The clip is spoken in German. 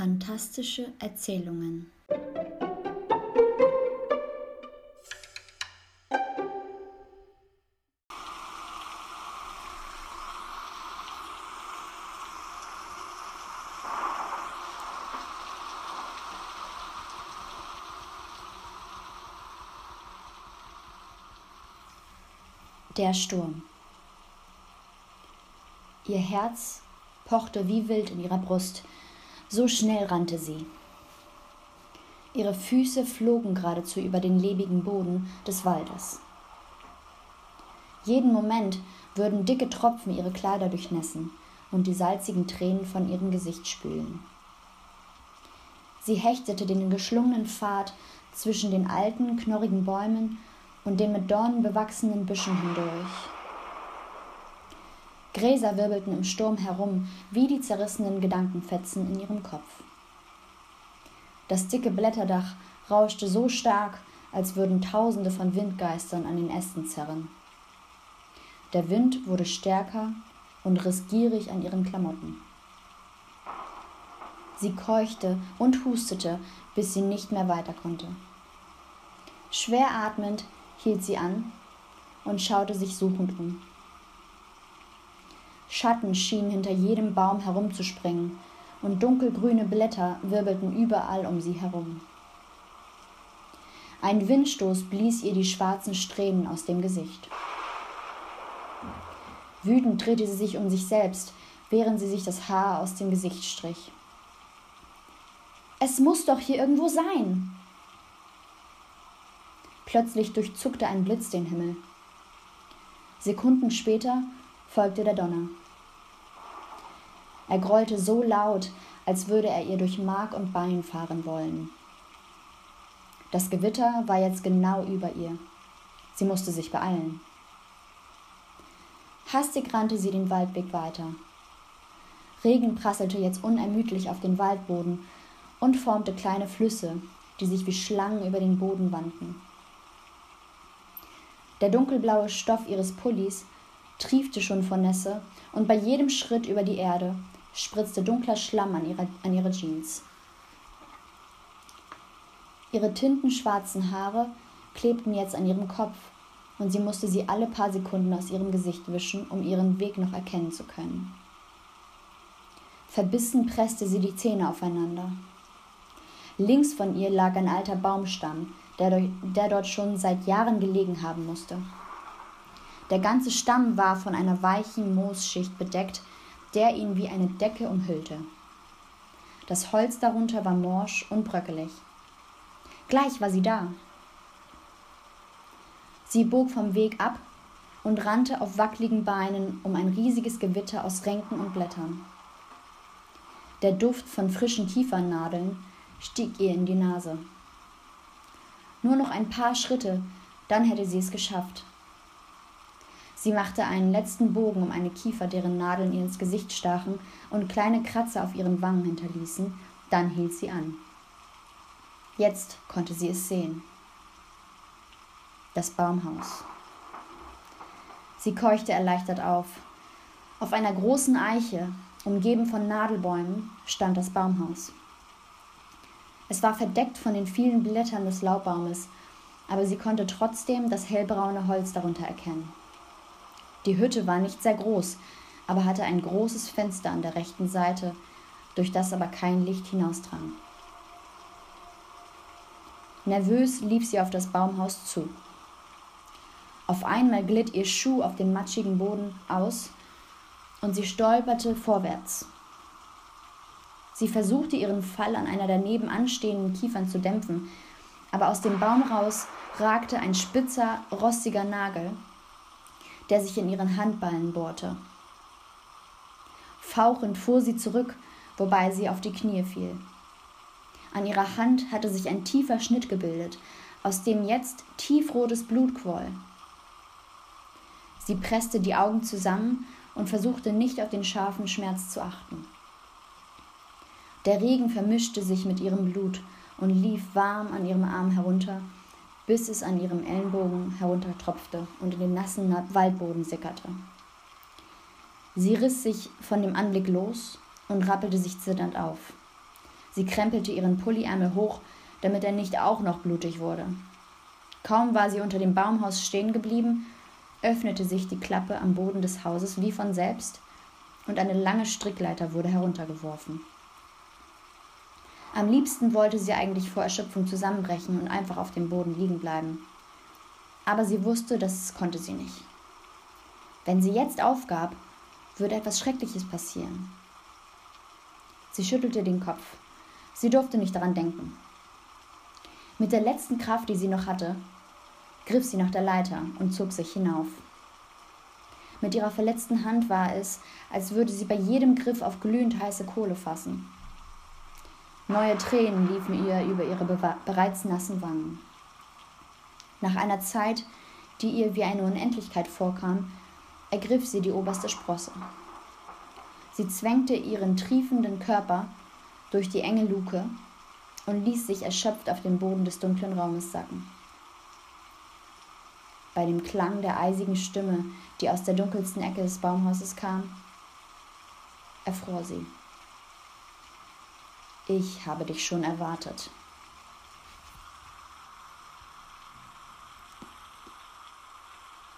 Fantastische Erzählungen. Der Sturm. Ihr Herz pochte wie wild in ihrer Brust, so schnell rannte sie. Ihre Füße flogen geradezu über den lebigen Boden des Waldes. Jeden Moment würden dicke Tropfen ihre Kleider durchnässen und die salzigen Tränen von ihrem Gesicht spülen. Sie hechtete den geschlungenen Pfad zwischen den alten, knorrigen Bäumen und den mit Dornen bewachsenen Büschen hindurch. Gräser wirbelten im Sturm herum wie die zerrissenen Gedankenfetzen in ihrem Kopf. Das dicke Blätterdach rauschte so stark, als würden Tausende von Windgeistern an den Ästen zerren. Der Wind wurde stärker und riss gierig an ihren Klamotten. Sie keuchte und hustete, bis sie nicht mehr weiter konnte. Schwer atmend hielt sie an und schaute sich suchend um. Schatten schienen hinter jedem Baum herumzuspringen, und dunkelgrüne Blätter wirbelten überall um sie herum. Ein Windstoß blies ihr die schwarzen Strähnen aus dem Gesicht. Wütend drehte sie sich um sich selbst, während sie sich das Haar aus dem Gesicht strich. Es muss doch hier irgendwo sein. Plötzlich durchzuckte ein Blitz den Himmel. Sekunden später folgte der Donner. Er grollte so laut, als würde er ihr durch Mark und Bein fahren wollen. Das Gewitter war jetzt genau über ihr. Sie musste sich beeilen. Hastig rannte sie den Waldweg weiter. Regen prasselte jetzt unermüdlich auf den Waldboden und formte kleine Flüsse, die sich wie Schlangen über den Boden wandten. Der dunkelblaue Stoff ihres Pullis triefte schon vor Nässe, und bei jedem Schritt über die Erde spritzte dunkler Schlamm an ihre, an ihre Jeans. Ihre tintenschwarzen Haare klebten jetzt an ihrem Kopf, und sie musste sie alle paar Sekunden aus ihrem Gesicht wischen, um ihren Weg noch erkennen zu können. Verbissen presste sie die Zähne aufeinander. Links von ihr lag ein alter Baumstamm, der, der dort schon seit Jahren gelegen haben musste. Der ganze Stamm war von einer weichen Moosschicht bedeckt, der ihn wie eine Decke umhüllte. Das Holz darunter war morsch und bröckelig. Gleich war sie da. Sie bog vom Weg ab und rannte auf wackligen Beinen um ein riesiges Gewitter aus Ränken und Blättern. Der Duft von frischen Kiefernadeln stieg ihr in die Nase. Nur noch ein paar Schritte, dann hätte sie es geschafft. Sie machte einen letzten Bogen um eine Kiefer, deren Nadeln ihr ins Gesicht stachen und kleine Kratzer auf ihren Wangen hinterließen, dann hielt sie an. Jetzt konnte sie es sehen. Das Baumhaus. Sie keuchte erleichtert auf. Auf einer großen Eiche, umgeben von Nadelbäumen, stand das Baumhaus. Es war verdeckt von den vielen Blättern des Laubbaumes, aber sie konnte trotzdem das hellbraune Holz darunter erkennen. Die Hütte war nicht sehr groß, aber hatte ein großes Fenster an der rechten Seite, durch das aber kein Licht hinausdrang. Nervös lief sie auf das Baumhaus zu. Auf einmal glitt ihr Schuh auf den matschigen Boden aus und sie stolperte vorwärts. Sie versuchte ihren Fall an einer daneben anstehenden Kiefern zu dämpfen, aber aus dem Baum raus ragte ein spitzer, rostiger Nagel, der sich in ihren Handballen bohrte. Fauchend fuhr sie zurück, wobei sie auf die Knie fiel. An ihrer Hand hatte sich ein tiefer Schnitt gebildet, aus dem jetzt tiefrotes Blut quoll. Sie presste die Augen zusammen und versuchte nicht auf den scharfen Schmerz zu achten. Der Regen vermischte sich mit ihrem Blut und lief warm an ihrem Arm herunter, bis es an ihrem Ellenbogen heruntertropfte und in den nassen Waldboden sickerte. Sie riss sich von dem Anblick los und rappelte sich zitternd auf. Sie krempelte ihren Pulliärmel hoch, damit er nicht auch noch blutig wurde. Kaum war sie unter dem Baumhaus stehen geblieben, öffnete sich die Klappe am Boden des Hauses wie von selbst und eine lange Strickleiter wurde heruntergeworfen. Am liebsten wollte sie eigentlich vor Erschöpfung zusammenbrechen und einfach auf dem Boden liegen bleiben. Aber sie wusste, das konnte sie nicht. Wenn sie jetzt aufgab, würde etwas Schreckliches passieren. Sie schüttelte den Kopf. Sie durfte nicht daran denken. Mit der letzten Kraft, die sie noch hatte, griff sie nach der Leiter und zog sich hinauf. Mit ihrer verletzten Hand war es, als würde sie bei jedem Griff auf glühend heiße Kohle fassen. Neue Tränen liefen ihr über ihre bereits nassen Wangen. Nach einer Zeit, die ihr wie eine Unendlichkeit vorkam, ergriff sie die oberste Sprosse. Sie zwängte ihren triefenden Körper durch die enge Luke und ließ sich erschöpft auf den Boden des dunklen Raumes sacken. Bei dem Klang der eisigen Stimme, die aus der dunkelsten Ecke des Baumhauses kam, erfror sie. Ich habe dich schon erwartet.